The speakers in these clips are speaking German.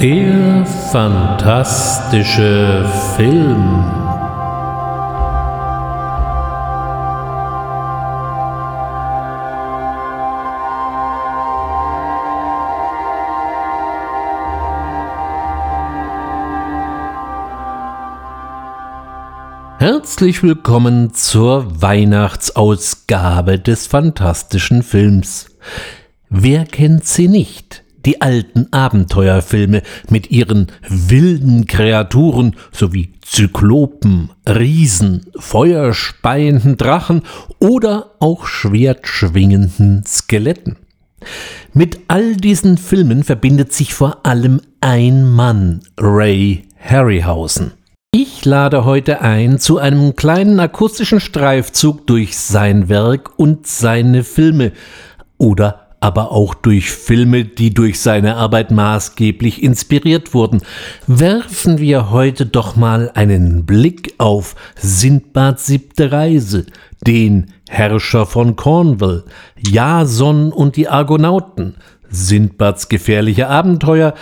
Der fantastische Film. Herzlich willkommen zur Weihnachtsausgabe des fantastischen Films. Wer kennt sie nicht? Die alten Abenteuerfilme mit ihren wilden Kreaturen sowie Zyklopen, Riesen, feuerspeienden Drachen oder auch schwertschwingenden Skeletten. Mit all diesen Filmen verbindet sich vor allem ein Mann, Ray Harryhausen. Ich lade heute ein zu einem kleinen akustischen Streifzug durch sein Werk und seine Filme oder aber auch durch Filme, die durch seine Arbeit maßgeblich inspiriert wurden. Werfen wir heute doch mal einen Blick auf Sindbads siebte Reise, den Herrscher von Cornwall, Jason und die Argonauten, Sindbads gefährliche Abenteuer,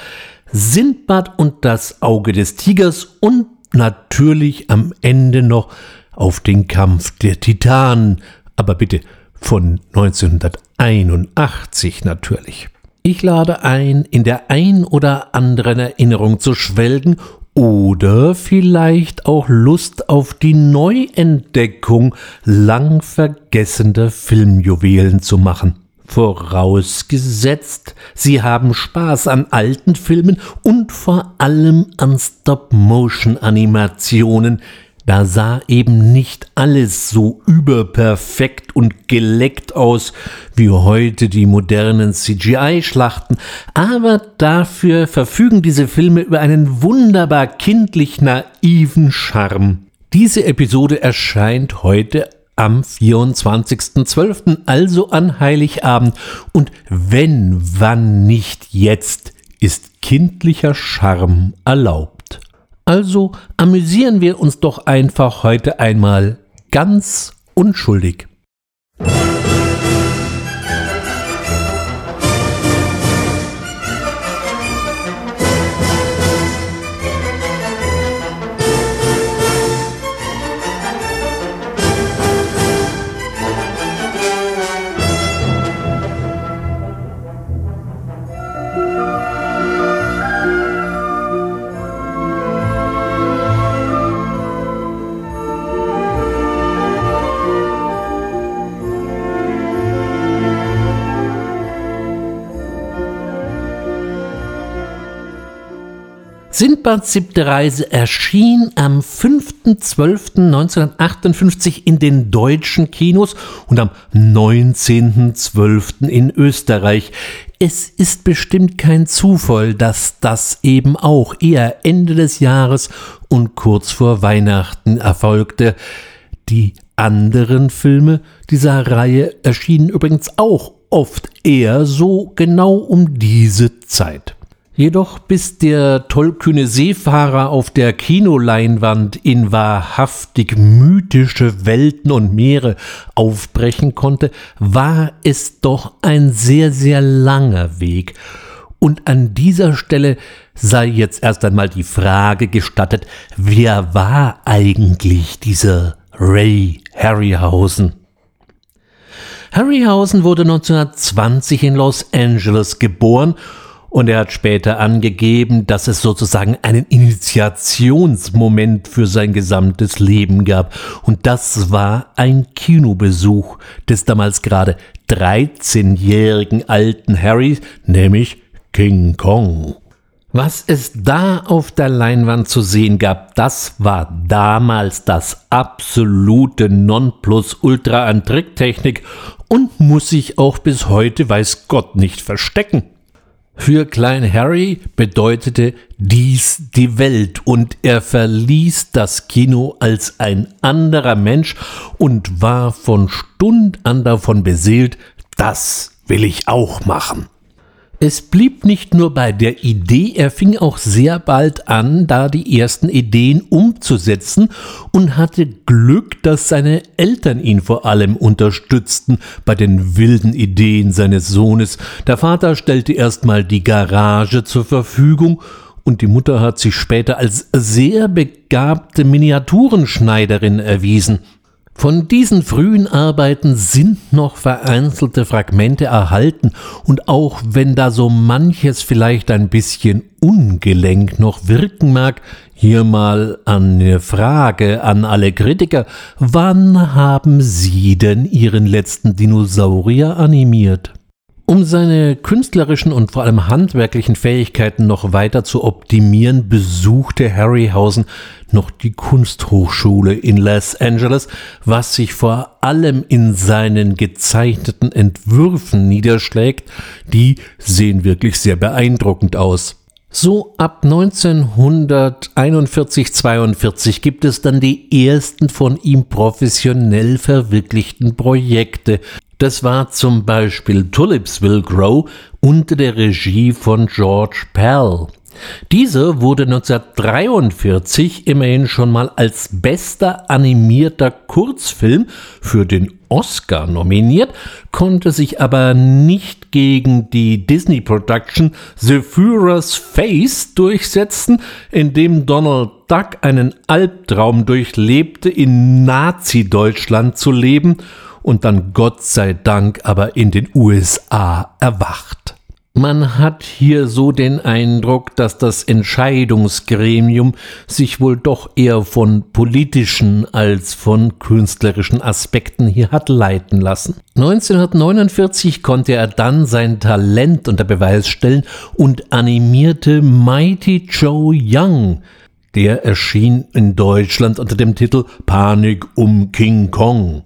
Sindbad und das Auge des Tigers und natürlich am Ende noch auf den Kampf der Titanen, aber bitte von 1981 natürlich. Ich lade ein, in der ein oder anderen Erinnerung zu schwelgen oder vielleicht auch Lust auf die Neuentdeckung lang vergessener Filmjuwelen zu machen. Vorausgesetzt, Sie haben Spaß an alten Filmen und vor allem an Stop-Motion-Animationen. Da sah eben nicht alles so überperfekt und geleckt aus wie heute die modernen CGI-Schlachten, aber dafür verfügen diese Filme über einen wunderbar kindlich naiven Charme. Diese Episode erscheint heute am 24.12., also an Heiligabend. Und wenn, wann nicht jetzt, ist kindlicher Charme erlaubt. Also amüsieren wir uns doch einfach heute einmal ganz unschuldig. Sindbads siebte Reise erschien am 5.12.1958 in den deutschen Kinos und am 19.12. in Österreich. Es ist bestimmt kein Zufall, dass das eben auch eher Ende des Jahres und kurz vor Weihnachten erfolgte. Die anderen Filme dieser Reihe erschienen übrigens auch oft eher so genau um diese Zeit. Jedoch bis der tollkühne Seefahrer auf der Kinoleinwand in wahrhaftig mythische Welten und Meere aufbrechen konnte, war es doch ein sehr, sehr langer Weg. Und an dieser Stelle sei jetzt erst einmal die Frage gestattet, wer war eigentlich dieser Ray Harryhausen? Harryhausen wurde 1920 in Los Angeles geboren und er hat später angegeben, dass es sozusagen einen Initiationsmoment für sein gesamtes Leben gab. Und das war ein Kinobesuch des damals gerade 13-jährigen alten Harry, nämlich King Kong. Was es da auf der Leinwand zu sehen gab, das war damals das absolute Nonplusultra an Tricktechnik und muss sich auch bis heute weiß Gott nicht verstecken. Für Klein Harry bedeutete dies die Welt und er verließ das Kino als ein anderer Mensch und war von Stund an davon beseelt, das will ich auch machen. Es blieb nicht nur bei der Idee, er fing auch sehr bald an, da die ersten Ideen umzusetzen und hatte Glück, dass seine Eltern ihn vor allem unterstützten bei den wilden Ideen seines Sohnes. Der Vater stellte erstmal die Garage zur Verfügung und die Mutter hat sich später als sehr begabte Miniaturenschneiderin erwiesen. Von diesen frühen Arbeiten sind noch vereinzelte Fragmente erhalten und auch wenn da so manches vielleicht ein bisschen ungelenk noch wirken mag, hier mal eine Frage an alle Kritiker, wann haben Sie denn Ihren letzten Dinosaurier animiert? Um seine künstlerischen und vor allem handwerklichen Fähigkeiten noch weiter zu optimieren, besuchte Harryhausen noch die Kunsthochschule in Los Angeles, was sich vor allem in seinen gezeichneten Entwürfen niederschlägt. Die sehen wirklich sehr beeindruckend aus. So ab 1941-42 gibt es dann die ersten von ihm professionell verwirklichten Projekte, das war zum Beispiel Tulips Will Grow unter der Regie von George Pell. Dieser wurde 1943 immerhin schon mal als bester animierter Kurzfilm für den Oscar nominiert, konnte sich aber nicht gegen die Disney Production The Führer's Face durchsetzen, in dem Donald Duck einen Albtraum durchlebte, in Nazi-Deutschland zu leben und dann Gott sei Dank aber in den USA erwacht. Man hat hier so den Eindruck, dass das Entscheidungsgremium sich wohl doch eher von politischen als von künstlerischen Aspekten hier hat leiten lassen. 1949 konnte er dann sein Talent unter Beweis stellen und animierte Mighty Joe Young. Der erschien in Deutschland unter dem Titel Panik um King Kong.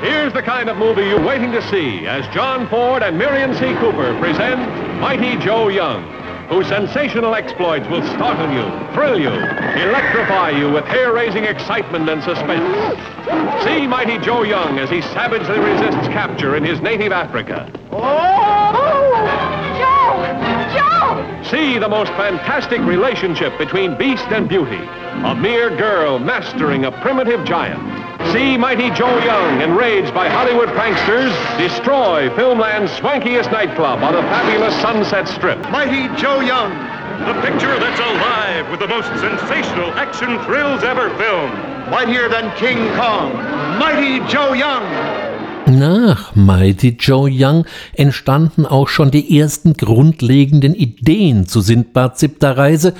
Here's the kind of movie you're waiting to see as John Ford and Miriam C. Cooper present Mighty Joe Young, whose sensational exploits will startle you, thrill you, electrify you with hair-raising excitement and suspense. See Mighty Joe Young as he savagely resists capture in his native Africa. Oh! Joe! Joe! See the most fantastic relationship between beast and beauty. A mere girl mastering a primitive giant. See Mighty Joe Young, enraged by Hollywood pranksters, destroy Filmland's swankiest nightclub on the fabulous Sunset Strip. Mighty Joe Young. The picture that's alive with the most sensational action thrills ever filmed. Mightier than King Kong. Mighty Joe Young. Nach Mighty Joe Young entstanden auch schon die ersten grundlegenden Ideen zu Sindbad siebter Reise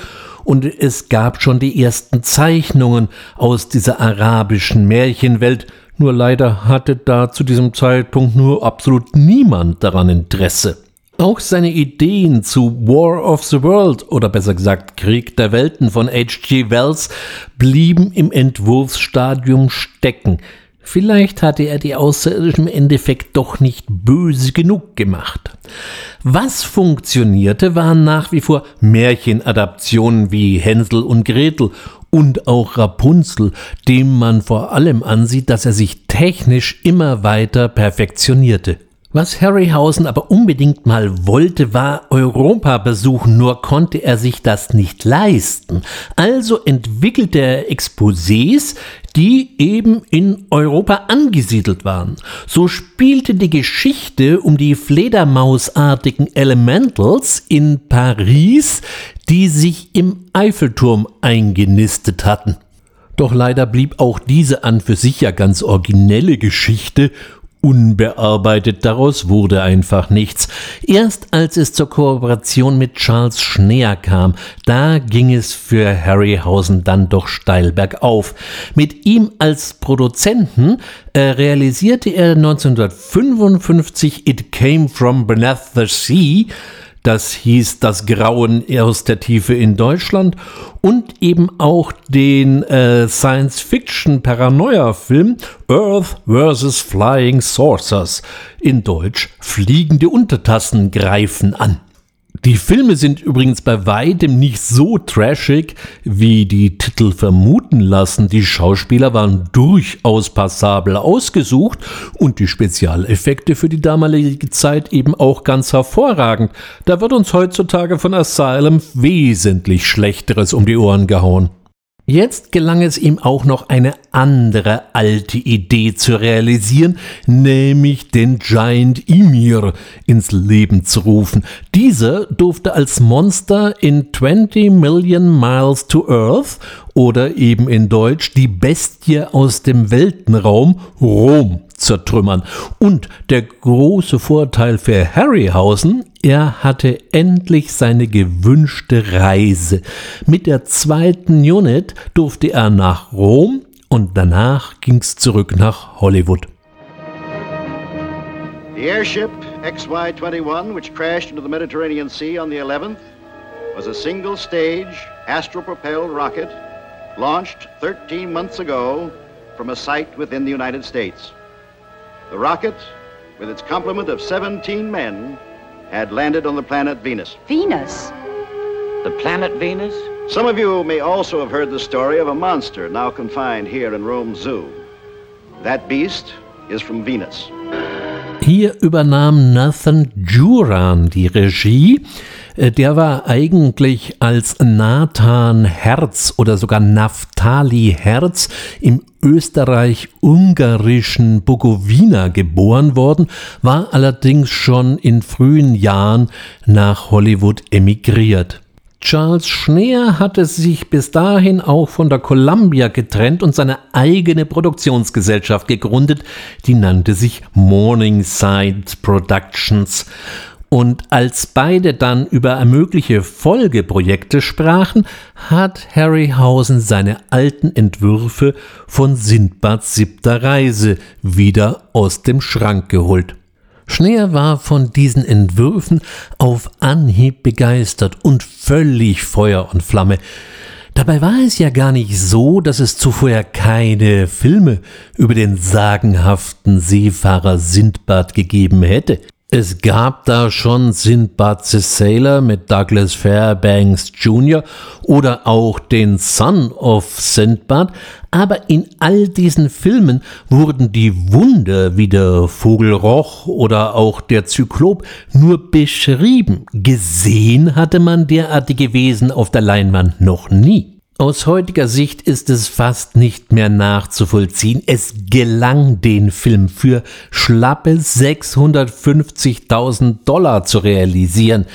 und es gab schon die ersten Zeichnungen aus dieser arabischen Märchenwelt, nur leider hatte da zu diesem Zeitpunkt nur absolut niemand daran Interesse. Auch seine Ideen zu War of the World oder besser gesagt Krieg der Welten von H.G. Wells blieben im Entwurfsstadium stecken. Vielleicht hatte er die Außerirdischen im Endeffekt doch nicht böse genug gemacht. Was funktionierte, waren nach wie vor Märchenadaptionen wie Hänsel und Gretel und auch Rapunzel, dem man vor allem ansieht, dass er sich technisch immer weiter perfektionierte. Was Harryhausen aber unbedingt mal wollte, war Europa besuchen, nur konnte er sich das nicht leisten. Also entwickelte er Exposés, die eben in Europa angesiedelt waren. So spielte die Geschichte um die Fledermausartigen Elementals in Paris, die sich im Eiffelturm eingenistet hatten. Doch leider blieb auch diese an für sich ja ganz originelle Geschichte unbearbeitet, daraus wurde einfach nichts. Erst als es zur Kooperation mit Charles Schneer kam, da ging es für Harryhausen dann doch steil bergauf. Mit ihm als Produzenten äh, realisierte er 1955 It Came From Beneath the Sea, das hieß Das Grauen aus der Tiefe in Deutschland und eben auch den äh, Science-Fiction-Paranoia-Film Earth vs. Flying Saucers. In Deutsch Fliegende Untertassen greifen an. Die Filme sind übrigens bei weitem nicht so trashig, wie die Titel vermuten lassen. Die Schauspieler waren durchaus passabel ausgesucht und die Spezialeffekte für die damalige Zeit eben auch ganz hervorragend. Da wird uns heutzutage von Asylum wesentlich Schlechteres um die Ohren gehauen. Jetzt gelang es ihm auch noch eine andere alte Idee zu realisieren, nämlich den Giant Emir ins Leben zu rufen. Dieser durfte als Monster in 20 Million Miles to Earth oder eben in Deutsch die Bestie aus dem Weltenraum Rom zertrümmern. Und der große Vorteil für Harryhausen, er hatte endlich seine gewünschte Reise. Mit der zweiten Unit durfte er nach Rom und danach ging's zurück nach Hollywood. The airship XY-21, which crashed into the Mediterranean Sea on the 11th, was a single-stage astral-propelled rocket launched 13 months ago from a site within the United States. The rocket, with its complement of 17 men, had landed on the planet Venus. Venus? The planet Venus? Some of you may also have heard the story of a monster now confined here in Rome Zoo. That beast is from Venus. Hier übernahm Nathan Juran die Regie. Äh, der war eigentlich als Nathan Herz oder sogar Naftali Herz im österreich-ungarischen Bukowina geboren worden, war allerdings schon in frühen Jahren nach Hollywood emigriert. Charles Schneer hatte sich bis dahin auch von der Columbia getrennt und seine eigene Produktionsgesellschaft gegründet, die nannte sich Morningside Productions. Und als beide dann über mögliche Folgeprojekte sprachen, hat Harryhausen seine alten Entwürfe von Sindbads siebter Reise wieder aus dem Schrank geholt. Schneer war von diesen Entwürfen auf Anhieb begeistert und völlig Feuer und Flamme. Dabei war es ja gar nicht so, dass es zuvor keine Filme über den sagenhaften Seefahrer Sindbad gegeben hätte. Es gab da schon Sindbad the Sailor mit Douglas Fairbanks Jr. oder auch den Son of Sindbad, aber in all diesen Filmen wurden die Wunder wie der Vogelroch oder auch der Zyklop nur beschrieben. Gesehen hatte man derartige Wesen auf der Leinwand noch nie. Aus heutiger Sicht ist es fast nicht mehr nachzuvollziehen. Es gelang den Film für schlappe 650.000 Dollar zu realisieren.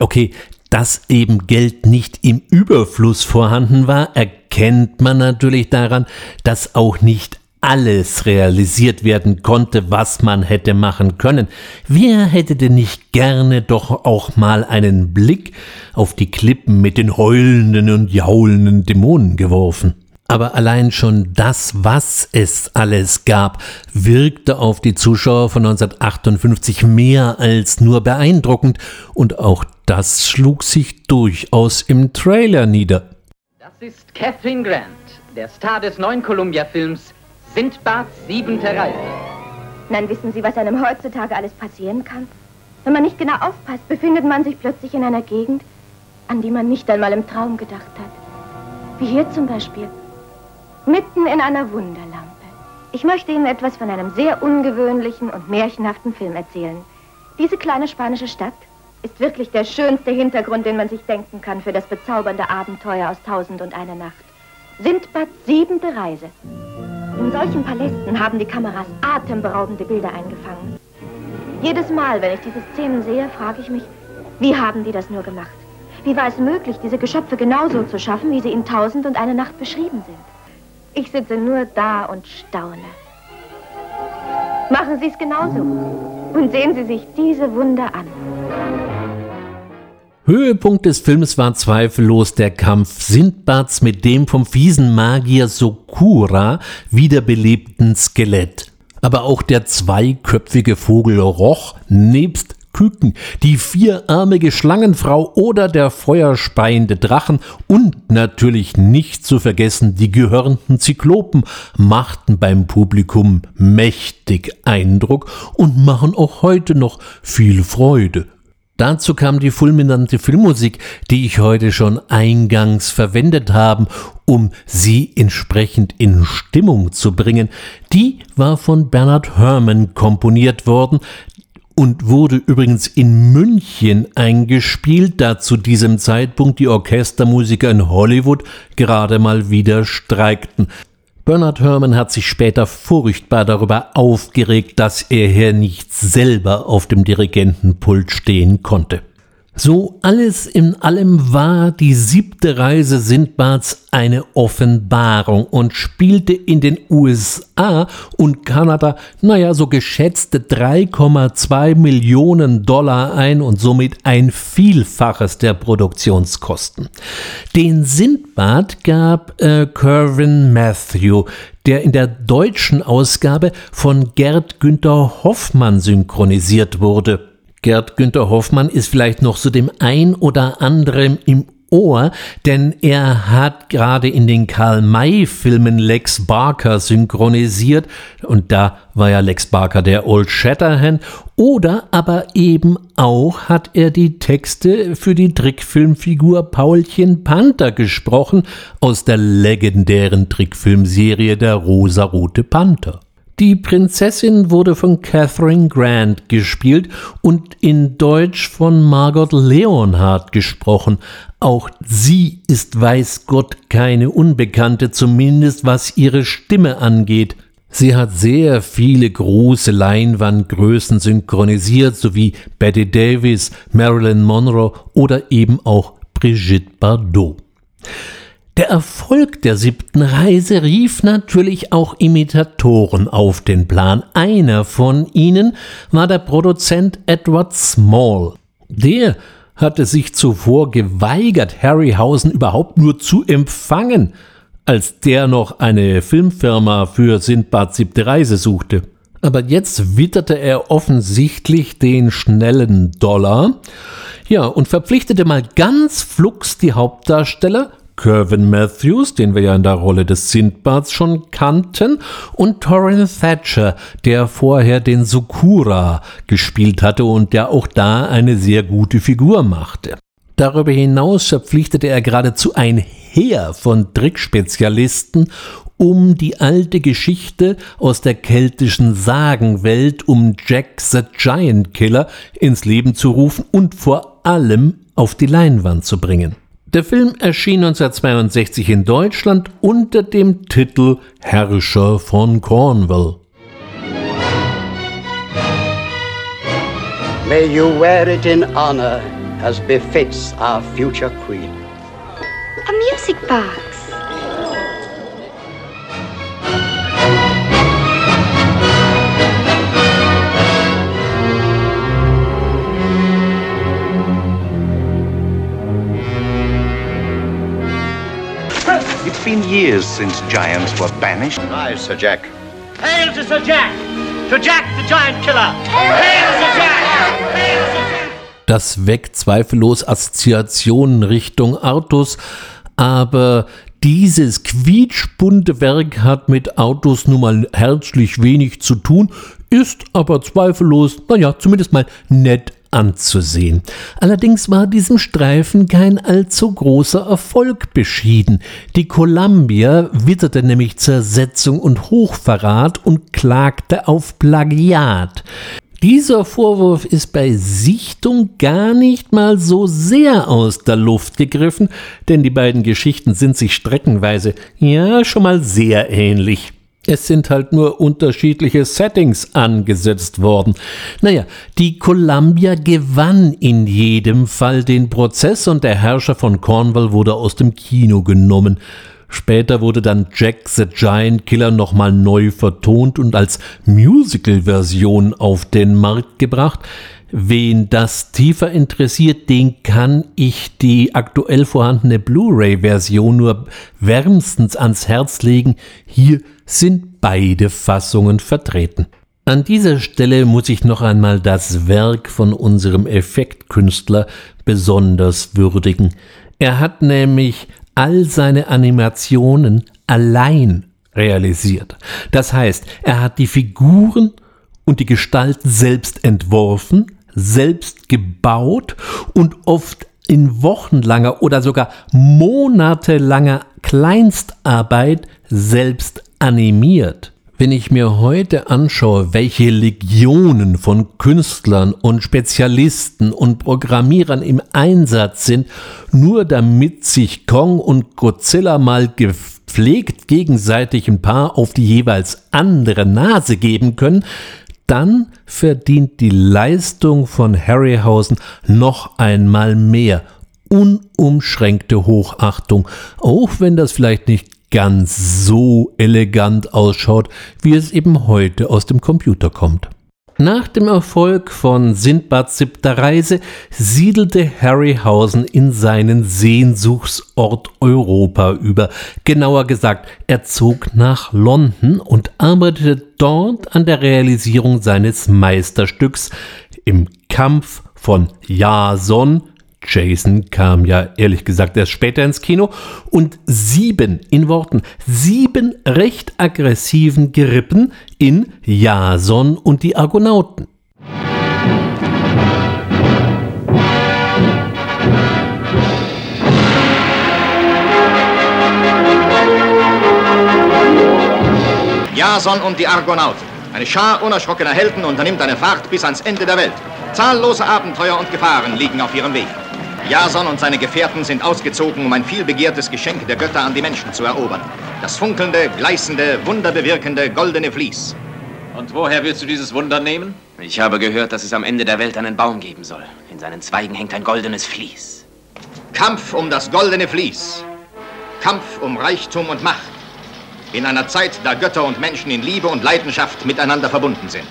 Okay, dass eben Geld nicht im Überfluss vorhanden war, erkennt man natürlich daran, dass auch nicht alles realisiert werden konnte, was man hätte machen können. Wer hätte denn nicht gerne doch auch mal einen Blick auf die Klippen mit den heulenden und jaulenden Dämonen geworfen? Aber allein schon das, was es alles gab, wirkte auf die Zuschauer von 1958 mehr als nur beeindruckend und auch das schlug sich durchaus im Trailer nieder. Das ist Catherine Grant, der Star des neuen Columbia-Films Sindbads siebente Reise. Dann wissen Sie, was einem heutzutage alles passieren kann? Wenn man nicht genau aufpasst, befindet man sich plötzlich in einer Gegend, an die man nicht einmal im Traum gedacht hat. Wie hier zum Beispiel. Mitten in einer Wunderlampe. Ich möchte Ihnen etwas von einem sehr ungewöhnlichen und märchenhaften Film erzählen. Diese kleine spanische Stadt ist wirklich der schönste Hintergrund, den man sich denken kann für das bezaubernde Abenteuer aus Tausend und eine Nacht. Sindbads siebente Reise. In solchen Palästen haben die Kameras atemberaubende Bilder eingefangen. Jedes Mal, wenn ich diese Szenen sehe, frage ich mich, wie haben die das nur gemacht? Wie war es möglich, diese Geschöpfe genauso zu schaffen, wie sie in Tausend und eine Nacht beschrieben sind? Ich sitze nur da und staune. Machen Sie es genauso und sehen Sie sich diese Wunder an. Höhepunkt des Films war zweifellos der Kampf Sindbads mit dem vom fiesen Magier Sokura wiederbelebten Skelett. Aber auch der zweiköpfige Vogel Roch nebst Küken, die vierarmige Schlangenfrau oder der feuerspeiende Drachen und natürlich nicht zu vergessen die gehörnten Zyklopen machten beim Publikum mächtig Eindruck und machen auch heute noch viel Freude. Dazu kam die fulminante Filmmusik, die ich heute schon eingangs verwendet habe, um sie entsprechend in Stimmung zu bringen. Die war von Bernard Herrmann komponiert worden und wurde übrigens in München eingespielt, da zu diesem Zeitpunkt die Orchestermusiker in Hollywood gerade mal wieder streikten. Bernard Herrmann hat sich später furchtbar darüber aufgeregt, dass er hier nicht selber auf dem Dirigentenpult stehen konnte. So alles in allem war die siebte Reise Sindbads eine Offenbarung und spielte in den USA und Kanada, naja, so geschätzte 3,2 Millionen Dollar ein und somit ein Vielfaches der Produktionskosten. Den Sindbad gab äh, Kervin Matthew, der in der deutschen Ausgabe von Gerd Günther Hoffmann synchronisiert wurde. Gerd Günther Hoffmann ist vielleicht noch so dem ein oder anderen im Ohr, denn er hat gerade in den Karl-May-Filmen Lex Barker synchronisiert und da war ja Lex Barker der Old Shatterhand oder aber eben auch hat er die Texte für die Trickfilmfigur Paulchen Panther gesprochen aus der legendären Trickfilmserie Der rosarote Panther. Die Prinzessin wurde von Catherine Grant gespielt und in Deutsch von Margot Leonhardt gesprochen. Auch sie ist weiß Gott keine Unbekannte, zumindest was ihre Stimme angeht. Sie hat sehr viele große Leinwandgrößen synchronisiert, sowie Betty Davis, Marilyn Monroe oder eben auch Brigitte Bardot. Der Erfolg der siebten Reise rief natürlich auch Imitatoren auf den Plan. Einer von ihnen war der Produzent Edward Small. Der hatte sich zuvor geweigert, Harryhausen überhaupt nur zu empfangen, als der noch eine Filmfirma für Sindbad siebte Reise suchte. Aber jetzt witterte er offensichtlich den schnellen Dollar, ja, und verpflichtete mal ganz flugs die Hauptdarsteller Kervin Matthews, den wir ja in der Rolle des Sindbads schon kannten, und Torrin Thatcher, der vorher den Sukura gespielt hatte und der auch da eine sehr gute Figur machte. Darüber hinaus verpflichtete er geradezu ein Heer von Trickspezialisten, um die alte Geschichte aus der keltischen Sagenwelt um Jack the Giant Killer ins Leben zu rufen und vor allem auf die Leinwand zu bringen. Der Film erschien 1962 in Deutschland unter dem Titel Herrscher von Cornwall. May you wear it in honor as befits our future queen. A music box. It's been years since giants were banished. Rise, Sir Jack. Hail to Sir Jack! To Jack the Giant Killer! Hail Sir Jack! Hail Sir Jack! Das weckt zweifellos Assoziationen Richtung Autos, aber dieses quietschbunte Werk hat mit Autos nun mal herzlich wenig zu tun, ist aber zweifellos, naja, zumindest mal nett anzusehen. Allerdings war diesem Streifen kein allzu großer Erfolg beschieden. Die Columbia witterte nämlich Zersetzung und Hochverrat und klagte auf Plagiat. Dieser Vorwurf ist bei Sichtung gar nicht mal so sehr aus der Luft gegriffen, denn die beiden Geschichten sind sich streckenweise ja schon mal sehr ähnlich. Es sind halt nur unterschiedliche Settings angesetzt worden. Naja, die Columbia gewann in jedem Fall den Prozess und der Herrscher von Cornwall wurde aus dem Kino genommen. Später wurde dann Jack the Giant Killer nochmal neu vertont und als Musical-Version auf den Markt gebracht. Wen das tiefer interessiert, den kann ich die aktuell vorhandene Blu-ray-Version nur wärmstens ans Herz legen. Hier sind beide Fassungen vertreten. An dieser Stelle muss ich noch einmal das Werk von unserem Effektkünstler besonders würdigen. Er hat nämlich all seine Animationen allein realisiert. Das heißt, er hat die Figuren und die Gestalten selbst entworfen, selbst gebaut und oft in wochenlanger oder sogar monatelanger Kleinstarbeit selbst animiert. Wenn ich mir heute anschaue, welche Legionen von Künstlern und Spezialisten und Programmierern im Einsatz sind, nur damit sich Kong und Godzilla mal gepflegt gegenseitig ein paar auf die jeweils andere Nase geben können, dann verdient die Leistung von Harryhausen noch einmal mehr unumschränkte Hochachtung, auch wenn das vielleicht nicht ganz so elegant ausschaut, wie es eben heute aus dem Computer kommt. Nach dem Erfolg von Sindbads siebter Reise siedelte Harryhausen in seinen Sehnsuchtsort Europa über. Genauer gesagt, er zog nach London und arbeitete dort an der Realisierung seines Meisterstücks im Kampf von Jason Jason kam ja ehrlich gesagt erst später ins Kino und sieben, in Worten, sieben recht aggressiven Gerippen in Jason und die Argonauten. Jason und die Argonauten. Eine Schar unerschrockener Helden unternimmt eine Fahrt bis ans Ende der Welt. Zahllose Abenteuer und Gefahren liegen auf ihrem Weg. Jason und seine Gefährten sind ausgezogen, um ein vielbegehrtes Geschenk der Götter an die Menschen zu erobern. Das funkelnde, gleißende, wunderbewirkende goldene Vlies. Und woher willst du dieses Wunder nehmen? Ich habe gehört, dass es am Ende der Welt einen Baum geben soll. In seinen Zweigen hängt ein goldenes Vlies. Kampf um das goldene Vlies. Kampf um Reichtum und Macht. In einer Zeit, da Götter und Menschen in Liebe und Leidenschaft miteinander verbunden sind.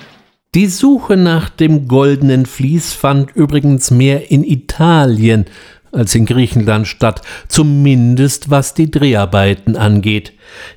Die Suche nach dem goldenen Vlies fand übrigens mehr in Italien als in Griechenland statt, zumindest was die Dreharbeiten angeht.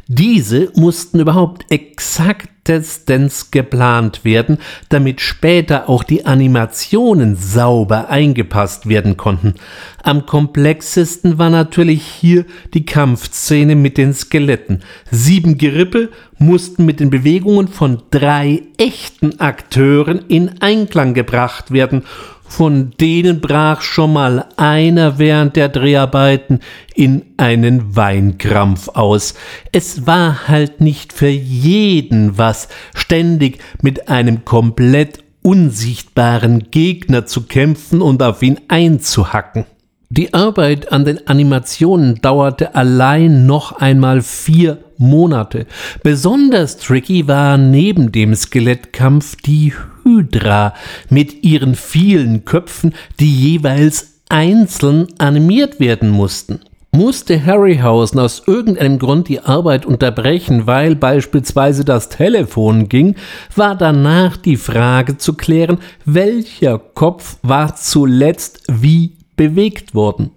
Diese mussten überhaupt exaktestens geplant werden, damit später auch die Animationen sauber eingepasst werden konnten. Am komplexesten war natürlich hier die Kampfszene mit den Skeletten. Sieben Gerippe mussten mit den Bewegungen von drei echten Akteuren in Einklang gebracht werden von denen brach schon mal einer während der Dreharbeiten in einen Weinkrampf aus. Es war halt nicht für jeden was, ständig mit einem komplett unsichtbaren Gegner zu kämpfen und auf ihn einzuhacken. Die Arbeit an den Animationen dauerte allein noch einmal vier Monate. Besonders tricky war neben dem Skelettkampf die Hydra mit ihren vielen Köpfen, die jeweils einzeln animiert werden mussten. Musste Harryhausen aus irgendeinem Grund die Arbeit unterbrechen, weil beispielsweise das Telefon ging, war danach die Frage zu klären, welcher Kopf war zuletzt wie bewegt worden.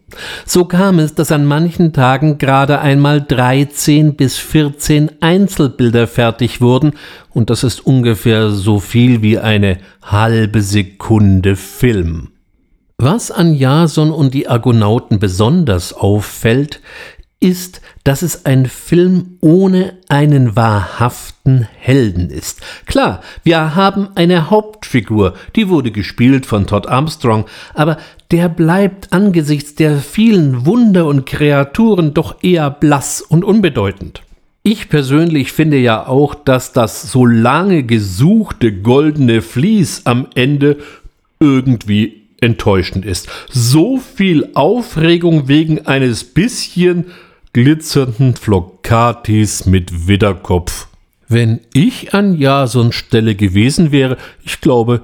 So kam es, dass an manchen Tagen gerade einmal 13 bis 14 Einzelbilder fertig wurden, und das ist ungefähr so viel wie eine halbe Sekunde Film. Was an Jason und die Argonauten besonders auffällt, ist, dass es ein Film ohne einen wahrhaften Helden ist. Klar, wir haben eine Hauptfigur, die wurde gespielt von Todd Armstrong, aber der bleibt angesichts der vielen Wunder und Kreaturen doch eher blass und unbedeutend. Ich persönlich finde ja auch, dass das so lange gesuchte goldene Vlies am Ende irgendwie enttäuschend ist. So viel Aufregung wegen eines bisschen glitzernden Flockatis mit Widderkopf. Wenn ich an Jasons Stelle gewesen wäre, ich glaube,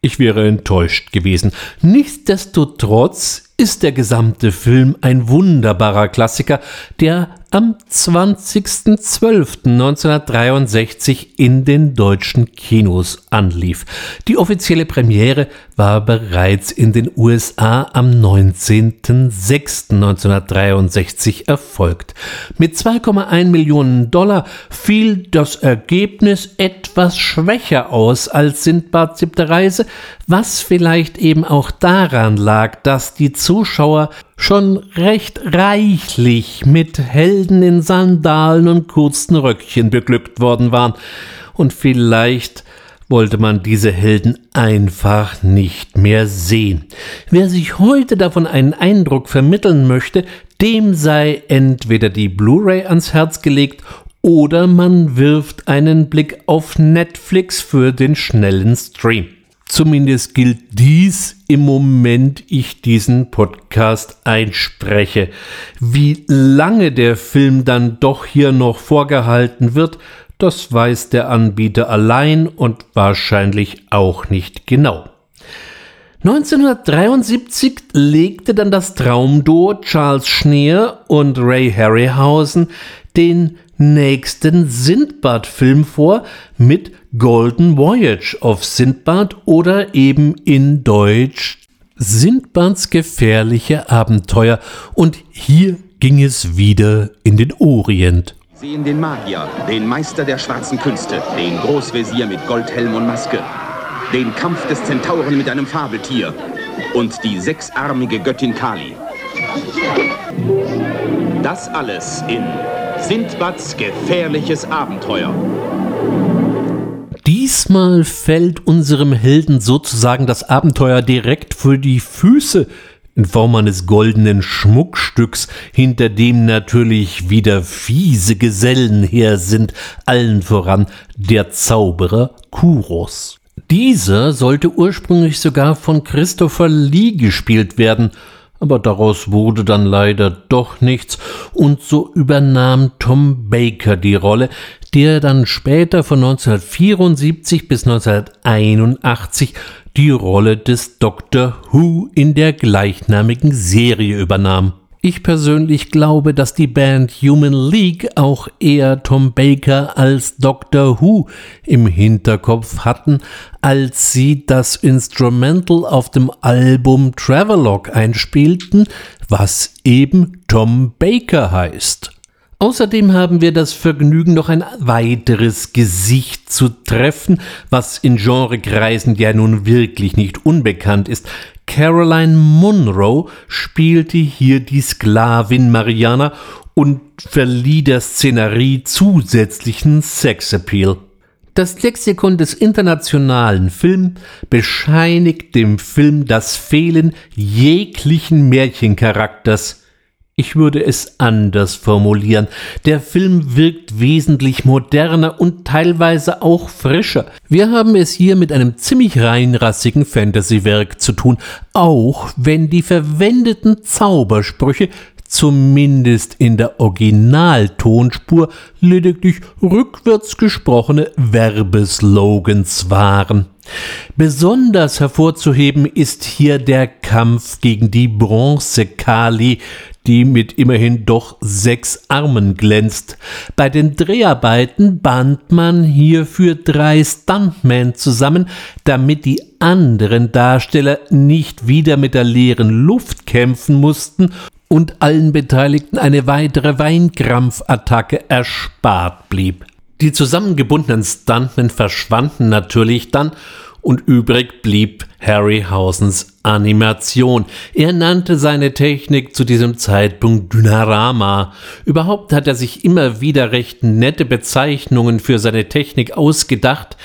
ich wäre enttäuscht gewesen. Nichtsdestotrotz ist der gesamte Film ein wunderbarer Klassiker, der am 20.12.1963 in den deutschen Kinos anlief. Die offizielle Premiere war bereits in den USA am 19.06.1963 erfolgt. Mit 2,1 Millionen Dollar fiel das Ergebnis etwas schwächer aus als Sindbad siebte Reise, was vielleicht eben auch daran lag, dass die Zuschauer schon recht reichlich mit Helden in Sandalen und kurzen Röckchen beglückt worden waren, und vielleicht wollte man diese Helden einfach nicht mehr sehen. Wer sich heute davon einen Eindruck vermitteln möchte, dem sei entweder die Blu-ray ans Herz gelegt oder man wirft einen Blick auf Netflix für den schnellen Stream. Zumindest gilt dies im Moment ich diesen Podcast einspreche. Wie lange der Film dann doch hier noch vorgehalten wird, das weiß der Anbieter allein und wahrscheinlich auch nicht genau. 1973 legte dann das Traumduo Charles Schneer und Ray Harryhausen den nächsten Sindbad-Film vor mit Golden Voyage of Sindbad oder eben in Deutsch Sindbads gefährliche Abenteuer und hier ging es wieder in den Orient. Sehen den Magier, den Meister der schwarzen Künste, den Großvezier mit Goldhelm und Maske, den Kampf des Zentauren mit einem Fabeltier und die sechsarmige Göttin Kali. Das alles in Sindbads gefährliches Abenteuer. Diesmal fällt unserem Helden sozusagen das Abenteuer direkt vor die Füße in Form eines goldenen Schmuckstücks, hinter dem natürlich wieder fiese Gesellen her sind, allen voran der Zauberer Kuros. Dieser sollte ursprünglich sogar von Christopher Lee gespielt werden, aber daraus wurde dann leider doch nichts, und so übernahm Tom Baker die Rolle, der dann später von 1974 bis 1981 die Rolle des Doctor Who in der gleichnamigen Serie übernahm. Ich persönlich glaube, dass die Band Human League auch eher Tom Baker als Doctor Who im Hinterkopf hatten, als sie das Instrumental auf dem Album Travelogue einspielten, was eben Tom Baker heißt. Außerdem haben wir das Vergnügen, noch ein weiteres Gesicht zu treffen, was in Genrekreisen ja nun wirklich nicht unbekannt ist. Caroline Munro spielte hier die Sklavin Mariana und verlieh der Szenerie zusätzlichen Sexappeal. Das Lexikon des internationalen Film bescheinigt dem Film das Fehlen jeglichen Märchencharakters. Ich würde es anders formulieren. Der Film wirkt wesentlich moderner und teilweise auch frischer. Wir haben es hier mit einem ziemlich reinrassigen Fantasy-Werk zu tun, auch wenn die verwendeten Zaubersprüche zumindest in der Originaltonspur lediglich rückwärts gesprochene Werbeslogans waren. Besonders hervorzuheben ist hier der Kampf gegen die Bronze-Kali, die mit immerhin doch sechs Armen glänzt. Bei den Dreharbeiten band man hierfür drei Stuntmen zusammen, damit die anderen Darsteller nicht wieder mit der leeren Luft kämpfen mussten und allen Beteiligten eine weitere Weinkrampfattacke erspart blieb. Die zusammengebundenen Stuntmen verschwanden natürlich dann und übrig blieb Harryhausens Animation. Er nannte seine Technik zu diesem Zeitpunkt Dynarama. Überhaupt hat er sich immer wieder recht nette Bezeichnungen für seine Technik ausgedacht,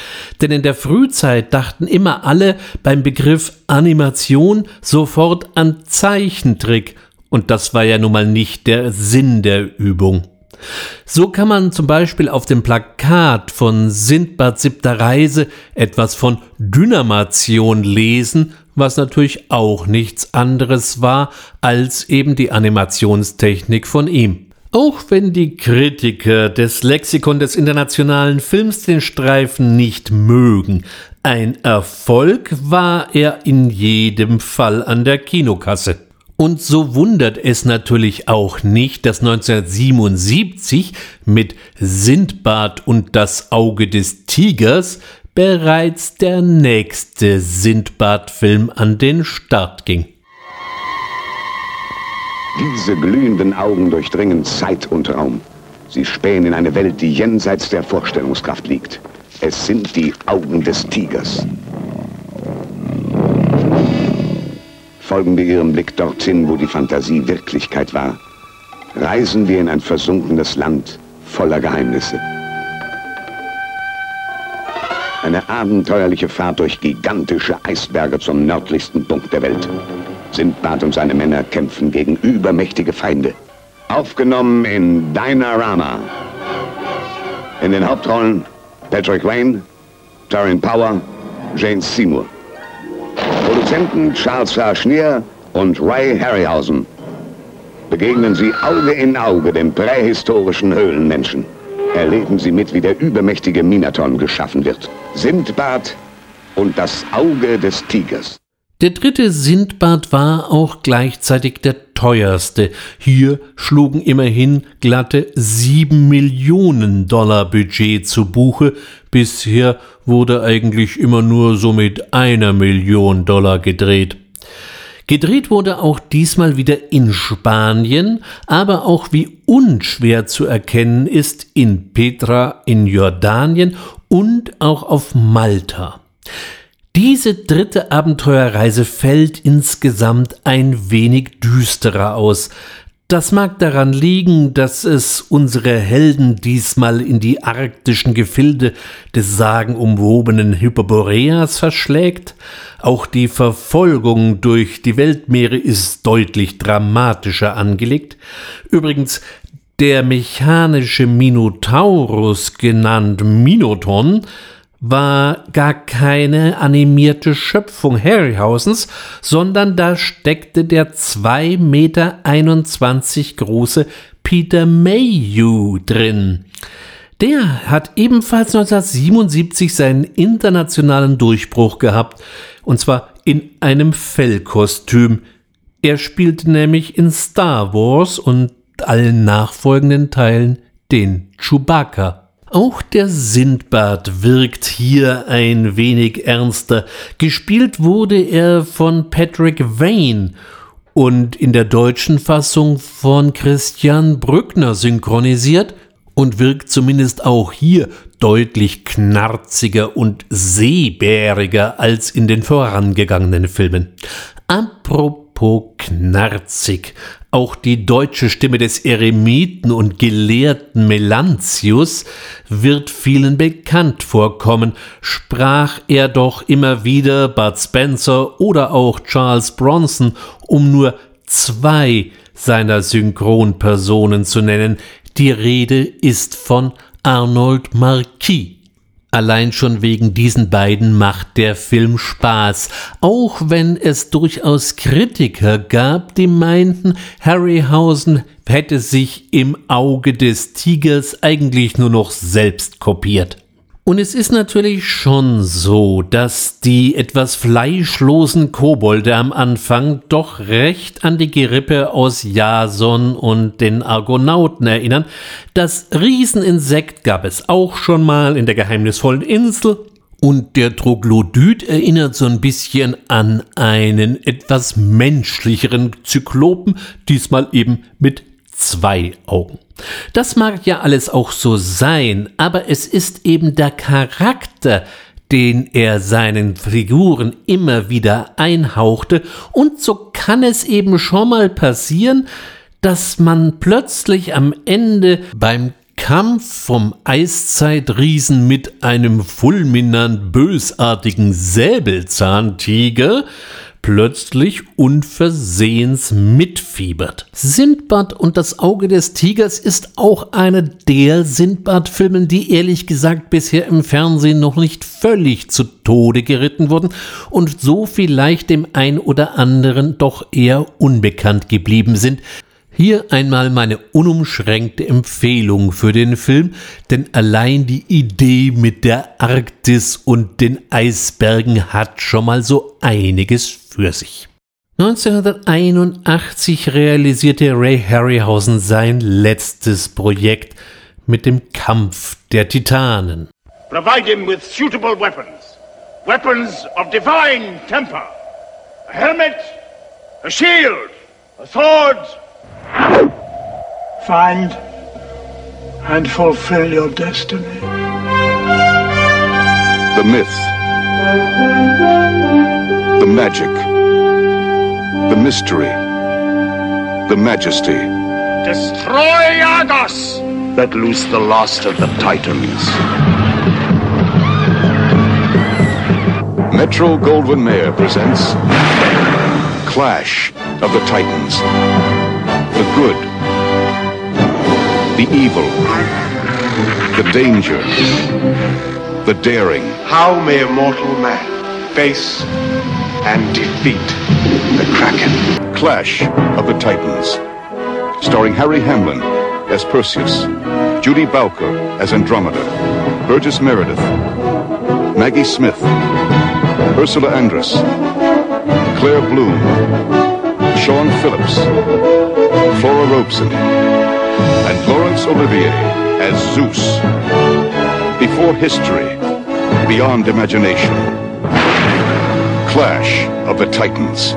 denn in der Frühzeit dachten immer alle beim Begriff Animation sofort an Zeichentrick, und das war ja nun mal nicht der Sinn der Übung. So kann man zum Beispiel auf dem Plakat von Sindbad siebter Reise etwas von Dynamation lesen, was natürlich auch nichts anderes war als eben die Animationstechnik von ihm. Auch wenn die Kritiker des Lexikon des internationalen Films den Streifen nicht mögen, ein Erfolg war er in jedem Fall an der Kinokasse. Und so wundert es natürlich auch nicht, dass 1977 mit Sindbad und das Auge des Tigers bereits der nächste Sindbad-Film an den Start ging. Diese glühenden Augen durchdringen Zeit und Raum. Sie spähen in eine Welt, die jenseits der Vorstellungskraft liegt. Es sind die Augen des Tigers. Folgen wir ihrem Blick dorthin, wo die Fantasie Wirklichkeit war. Reisen wir in ein versunkenes Land voller Geheimnisse. Eine abenteuerliche Fahrt durch gigantische Eisberge zum nördlichsten Punkt der Welt. Sindbad und seine Männer kämpfen gegen übermächtige Feinde. Aufgenommen in Dynarama. In den Hauptrollen Patrick Wayne, Taryn Power, Jane Seymour. Produzenten Charles A. Schneer und Ray Harryhausen. Begegnen Sie Auge in Auge dem prähistorischen Höhlenmenschen. Erleben Sie mit, wie der übermächtige Minaton geschaffen wird. Sindbad und das Auge des Tigers. Der dritte Sindbad war auch gleichzeitig der teuerste. Hier schlugen immerhin glatte sieben Millionen Dollar Budget zu Buche. Bisher wurde eigentlich immer nur so mit einer Million Dollar gedreht. Gedreht wurde auch diesmal wieder in Spanien, aber auch wie unschwer zu erkennen ist in Petra in Jordanien und auch auf Malta. Diese dritte Abenteuerreise fällt insgesamt ein wenig düsterer aus. Das mag daran liegen, dass es unsere Helden diesmal in die arktischen Gefilde des sagenumwobenen Hyperboreas verschlägt. Auch die Verfolgung durch die Weltmeere ist deutlich dramatischer angelegt. Übrigens, der mechanische Minotaurus, genannt Minoton, war gar keine animierte Schöpfung Harryhausens, sondern da steckte der 2,21 Meter große Peter Mayhew drin. Der hat ebenfalls 1977 seinen internationalen Durchbruch gehabt, und zwar in einem Fellkostüm. Er spielte nämlich in Star Wars und allen nachfolgenden Teilen den Chewbacca. Auch der Sindbad wirkt hier ein wenig ernster. Gespielt wurde er von Patrick Wayne und in der deutschen Fassung von Christian Brückner synchronisiert und wirkt zumindest auch hier deutlich knarziger und seebäriger als in den vorangegangenen Filmen. Apropos knarzig. Auch die deutsche Stimme des Eremiten und Gelehrten Melantius wird vielen bekannt vorkommen, sprach er doch immer wieder Bud Spencer oder auch Charles Bronson, um nur zwei seiner Synchronpersonen zu nennen. Die Rede ist von Arnold Marquis. Allein schon wegen diesen beiden macht der Film Spaß, auch wenn es durchaus Kritiker gab, die meinten, Harryhausen hätte sich im Auge des Tigers eigentlich nur noch selbst kopiert. Und es ist natürlich schon so, dass die etwas fleischlosen Kobolde am Anfang doch recht an die Gerippe aus Jason und den Argonauten erinnern. Das Rieseninsekt gab es auch schon mal in der geheimnisvollen Insel. Und der Troglodyt erinnert so ein bisschen an einen etwas menschlicheren Zyklopen, diesmal eben mit zwei Augen. Das mag ja alles auch so sein, aber es ist eben der Charakter, den er seinen Figuren immer wieder einhauchte, und so kann es eben schon mal passieren, dass man plötzlich am Ende beim Kampf vom Eiszeitriesen mit einem fulminant bösartigen Säbelzahntiger plötzlich unversehens mitfiebert. Sindbad und das Auge des Tigers ist auch eine der Sindbad-Filmen, die ehrlich gesagt bisher im Fernsehen noch nicht völlig zu Tode geritten wurden und so vielleicht dem ein oder anderen doch eher unbekannt geblieben sind. Hier einmal meine unumschränkte Empfehlung für den Film, denn allein die Idee mit der Arktis und den Eisbergen hat schon mal so einiges für sich. 1981 realisierte Ray Harryhausen sein letztes Projekt mit dem Kampf der Titanen. Provide him with suitable weapons. Weapons of divine temper. A helmet, a shield, a sword, Find and fulfill your destiny. The myth, the magic, the mystery, the majesty. Destroy Argos! Let loose the last of the Titans. Metro Goldwyn Mayer presents Clash of the Titans. The good, the evil, the danger, the daring. How may a mortal man face and defeat the Kraken. Clash of the Titans. Starring Harry Hamlin as Perseus, Judy Bowker as Andromeda, Burgess Meredith, Maggie Smith, Ursula Andress, Claire Bloom, Sean Phillips, Robeson, and Laurence Olivier as Zeus. Before history, beyond imagination. Clash of the Titans.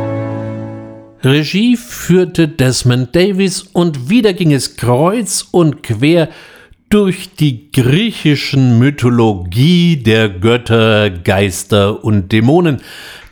Regie führte Desmond Davis und wieder ging es kreuz und quer durch die griechischen Mythologie der Götter, Geister und Dämonen.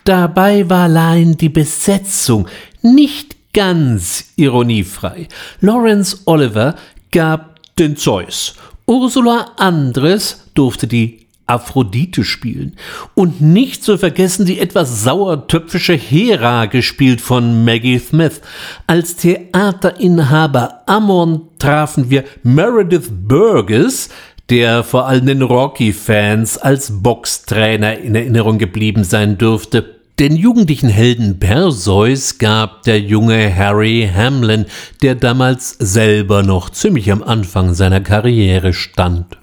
Dabei war allein die Besetzung nicht ganz ironiefrei. Lawrence Oliver gab den Zeus, Ursula Andres durfte die Aphrodite spielen. Und nicht zu vergessen die etwas sauertöpfische Hera, gespielt von Maggie Smith. Als Theaterinhaber Ammon trafen wir Meredith Burgess, der vor allem den Rocky-Fans als Boxtrainer in Erinnerung geblieben sein dürfte. Den jugendlichen Helden Perseus gab der junge Harry Hamlin, der damals selber noch ziemlich am Anfang seiner Karriere stand.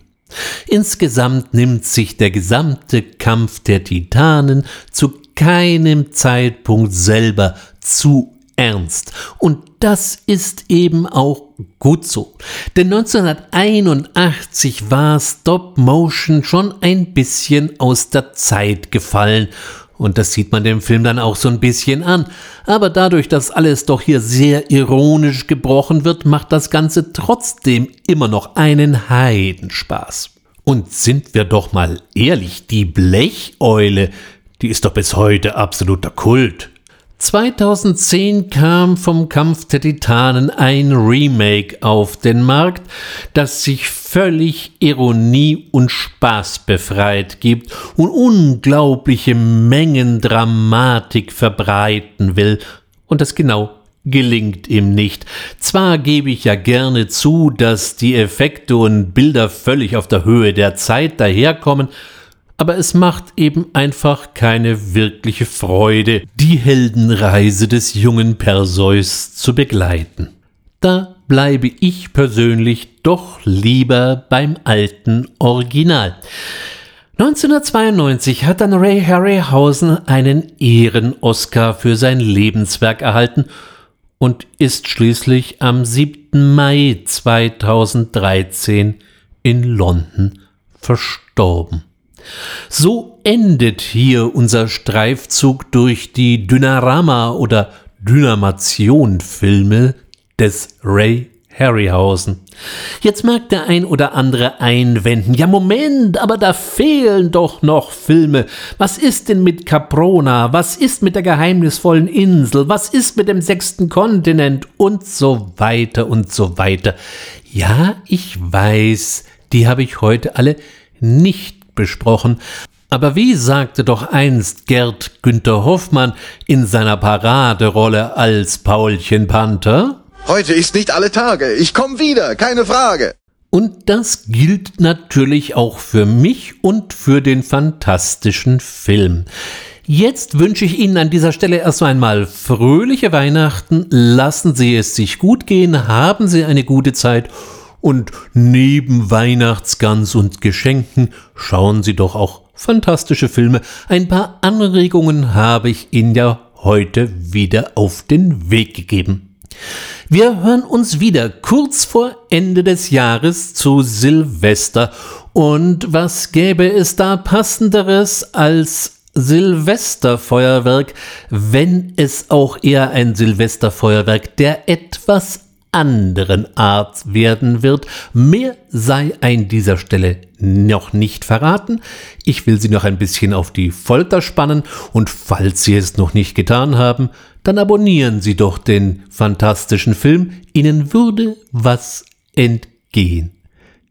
Insgesamt nimmt sich der gesamte Kampf der Titanen zu keinem Zeitpunkt selber zu ernst. Und das ist eben auch gut so. Denn 1981 war Stop Motion schon ein bisschen aus der Zeit gefallen und das sieht man dem Film dann auch so ein bisschen an. Aber dadurch, dass alles doch hier sehr ironisch gebrochen wird, macht das Ganze trotzdem immer noch einen Heidenspaß. Und sind wir doch mal ehrlich, die Blecheule, die ist doch bis heute absoluter Kult. 2010 kam vom Kampf der Titanen ein Remake auf den Markt, das sich völlig Ironie und Spaß befreit gibt und unglaubliche Mengen Dramatik verbreiten will und das genau gelingt ihm nicht. Zwar gebe ich ja gerne zu, dass die Effekte und Bilder völlig auf der Höhe der Zeit daherkommen, aber es macht eben einfach keine wirkliche Freude, die Heldenreise des jungen Perseus zu begleiten. Da bleibe ich persönlich doch lieber beim alten Original. 1992 hat dann Ray Harryhausen einen Ehren-Oscar für sein Lebenswerk erhalten und ist schließlich am 7. Mai 2013 in London verstorben. So endet hier unser Streifzug durch die Dynarama- oder Dynamation-Filme des Ray Harryhausen. Jetzt mag der ein oder andere einwenden, ja Moment, aber da fehlen doch noch Filme. Was ist denn mit Caprona? Was ist mit der geheimnisvollen Insel? Was ist mit dem sechsten Kontinent? Und so weiter und so weiter. Ja, ich weiß, die habe ich heute alle nicht besprochen. Aber wie sagte doch einst Gerd Günther Hoffmann in seiner Paraderolle als Paulchen Panther? Heute ist nicht alle Tage. Ich komme wieder, keine Frage. Und das gilt natürlich auch für mich und für den fantastischen Film. Jetzt wünsche ich Ihnen an dieser Stelle erst einmal fröhliche Weihnachten. Lassen Sie es sich gut gehen, haben Sie eine gute Zeit und neben Weihnachtsgans und Geschenken schauen Sie doch auch fantastische Filme. Ein paar Anregungen habe ich Ihnen ja heute wieder auf den Weg gegeben. Wir hören uns wieder kurz vor Ende des Jahres zu Silvester. Und was gäbe es da passenderes als Silvesterfeuerwerk, wenn es auch eher ein Silvesterfeuerwerk der etwas anderen Art werden wird. Mehr sei an dieser Stelle noch nicht verraten. Ich will Sie noch ein bisschen auf die Folter spannen und falls Sie es noch nicht getan haben, dann abonnieren Sie doch den fantastischen Film. Ihnen würde was entgehen.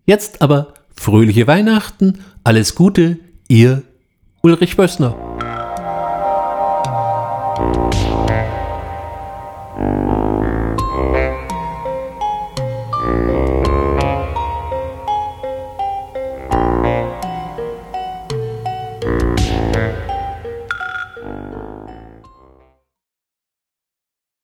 Jetzt aber fröhliche Weihnachten, alles Gute, Ihr Ulrich Bössner.